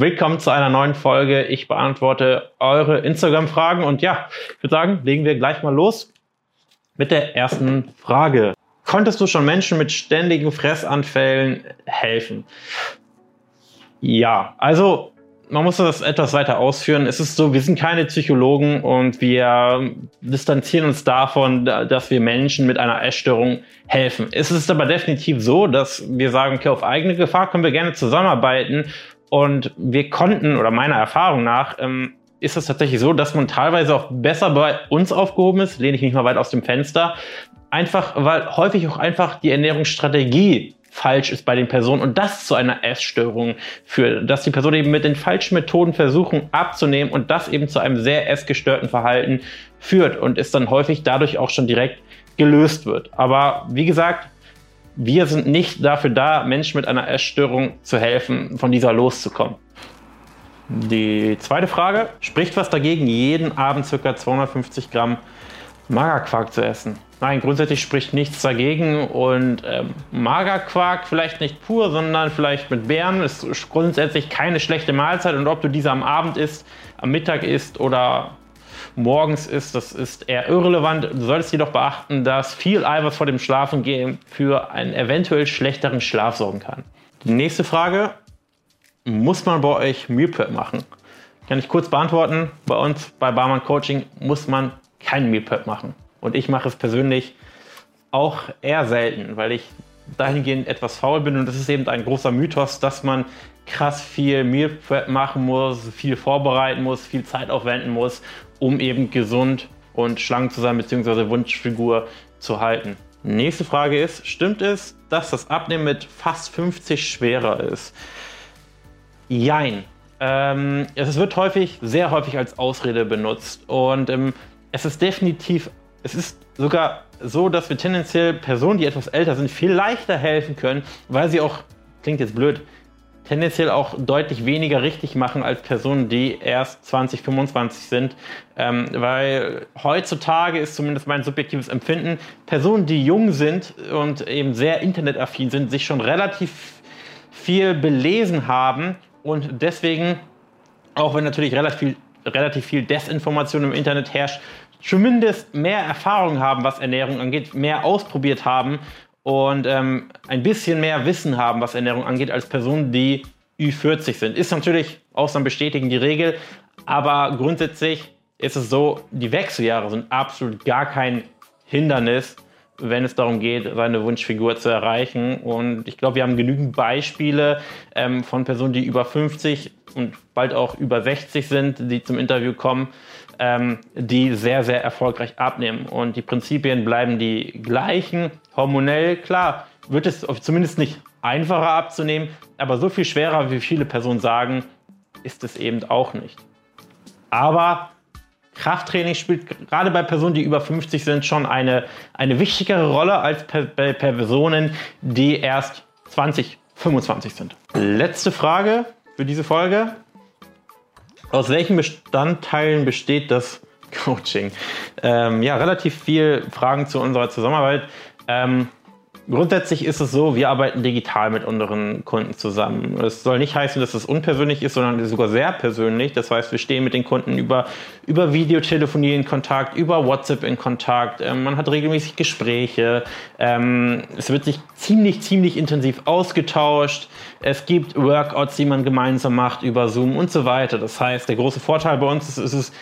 Willkommen zu einer neuen Folge. Ich beantworte eure Instagram-Fragen und ja, ich würde sagen, legen wir gleich mal los mit der ersten Frage. Konntest du schon Menschen mit ständigen Fressanfällen helfen? Ja, also man muss das etwas weiter ausführen. Es ist so, wir sind keine Psychologen und wir distanzieren uns davon, dass wir Menschen mit einer Essstörung helfen. Es ist aber definitiv so, dass wir sagen, okay, auf eigene Gefahr können wir gerne zusammenarbeiten und wir konnten, oder meiner Erfahrung nach, ähm, ist es tatsächlich so, dass man teilweise auch besser bei uns aufgehoben ist, lehne ich mich mal weit aus dem Fenster, einfach, weil häufig auch einfach die Ernährungsstrategie falsch ist bei den Personen und das zu einer Essstörung führt, dass die Personen eben mit den falschen Methoden versuchen abzunehmen und das eben zu einem sehr essgestörten Verhalten führt und es dann häufig dadurch auch schon direkt gelöst wird. Aber wie gesagt, wir sind nicht dafür da, Menschen mit einer Essstörung zu helfen, von dieser loszukommen. Die zweite Frage, spricht was dagegen, jeden Abend ca. 250 Gramm Magerquark zu essen? Nein, grundsätzlich spricht nichts dagegen und ähm, Magerquark vielleicht nicht pur, sondern vielleicht mit Beeren ist grundsätzlich keine schlechte Mahlzeit und ob du diese am Abend isst, am Mittag isst oder morgens isst, das ist eher irrelevant. Du solltest jedoch beachten, dass viel Eiweiß vor dem Schlafengehen für einen eventuell schlechteren Schlaf sorgen kann. Die nächste Frage, muss man bei euch Meal Prep machen? Kann ich kurz beantworten. Bei uns bei Barman Coaching muss man kein Meal Prep machen. Und ich mache es persönlich auch eher selten, weil ich dahingehend etwas faul bin. Und das ist eben ein großer Mythos, dass man krass viel Meal Prep machen muss, viel vorbereiten muss, viel Zeit aufwenden muss, um eben gesund und schlank zu sein, beziehungsweise Wunschfigur zu halten. Nächste Frage ist, stimmt es, dass das Abnehmen mit fast 50 schwerer ist? Jein. Ähm, es wird häufig, sehr häufig als Ausrede benutzt und ähm, es ist definitiv es ist sogar so, dass wir tendenziell Personen, die etwas älter sind, viel leichter helfen können, weil sie auch, klingt jetzt blöd, tendenziell auch deutlich weniger richtig machen als Personen, die erst 20, 25 sind. Ähm, weil heutzutage ist zumindest mein subjektives Empfinden, Personen, die jung sind und eben sehr internetaffin sind, sich schon relativ viel belesen haben und deswegen, auch wenn natürlich relativ viel, relativ viel Desinformation im Internet herrscht, zumindest mehr Erfahrung haben, was Ernährung angeht, mehr ausprobiert haben und ähm, ein bisschen mehr Wissen haben, was Ernährung angeht, als Personen, die Ü40 sind. Ist natürlich Ausnahmen bestätigen die Regel, aber grundsätzlich ist es so, die Wechseljahre sind absolut gar kein Hindernis, wenn es darum geht, seine Wunschfigur zu erreichen. Und ich glaube, wir haben genügend Beispiele ähm, von Personen, die über 50 und bald auch über 60 sind, die zum Interview kommen, ähm, die sehr, sehr erfolgreich abnehmen. Und die Prinzipien bleiben die gleichen. Hormonell, klar, wird es zumindest nicht einfacher abzunehmen, aber so viel schwerer, wie viele Personen sagen, ist es eben auch nicht. Aber Krafttraining spielt gerade bei Personen, die über 50 sind, schon eine, eine wichtigere Rolle als bei Personen, die erst 20, 25 sind. Letzte Frage für diese Folge. Aus welchen Bestandteilen besteht das Coaching? Ähm, ja, relativ viel Fragen zu unserer Zusammenarbeit. Ähm, Grundsätzlich ist es so, wir arbeiten digital mit unseren Kunden zusammen. Es soll nicht heißen, dass es unpersönlich ist, sondern sogar sehr persönlich. Das heißt, wir stehen mit den Kunden über, über Videotelefonie in Kontakt, über WhatsApp in Kontakt. Ähm, man hat regelmäßig Gespräche. Ähm, es wird sich ziemlich, ziemlich intensiv ausgetauscht. Es gibt Workouts, die man gemeinsam macht über Zoom und so weiter. Das heißt, der große Vorteil bei uns ist, ist es,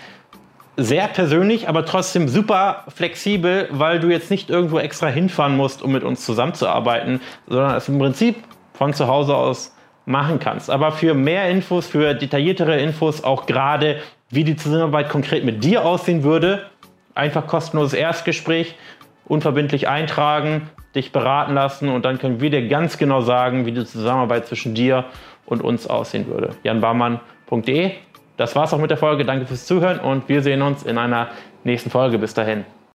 sehr persönlich, aber trotzdem super flexibel, weil du jetzt nicht irgendwo extra hinfahren musst, um mit uns zusammenzuarbeiten, sondern es im Prinzip von zu Hause aus machen kannst. Aber für mehr Infos, für detailliertere Infos, auch gerade wie die Zusammenarbeit konkret mit dir aussehen würde, einfach kostenloses Erstgespräch, unverbindlich eintragen, dich beraten lassen und dann können wir dir ganz genau sagen, wie die Zusammenarbeit zwischen dir und uns aussehen würde. janbarmann.de das war's auch mit der Folge. Danke fürs Zuhören und wir sehen uns in einer nächsten Folge. Bis dahin.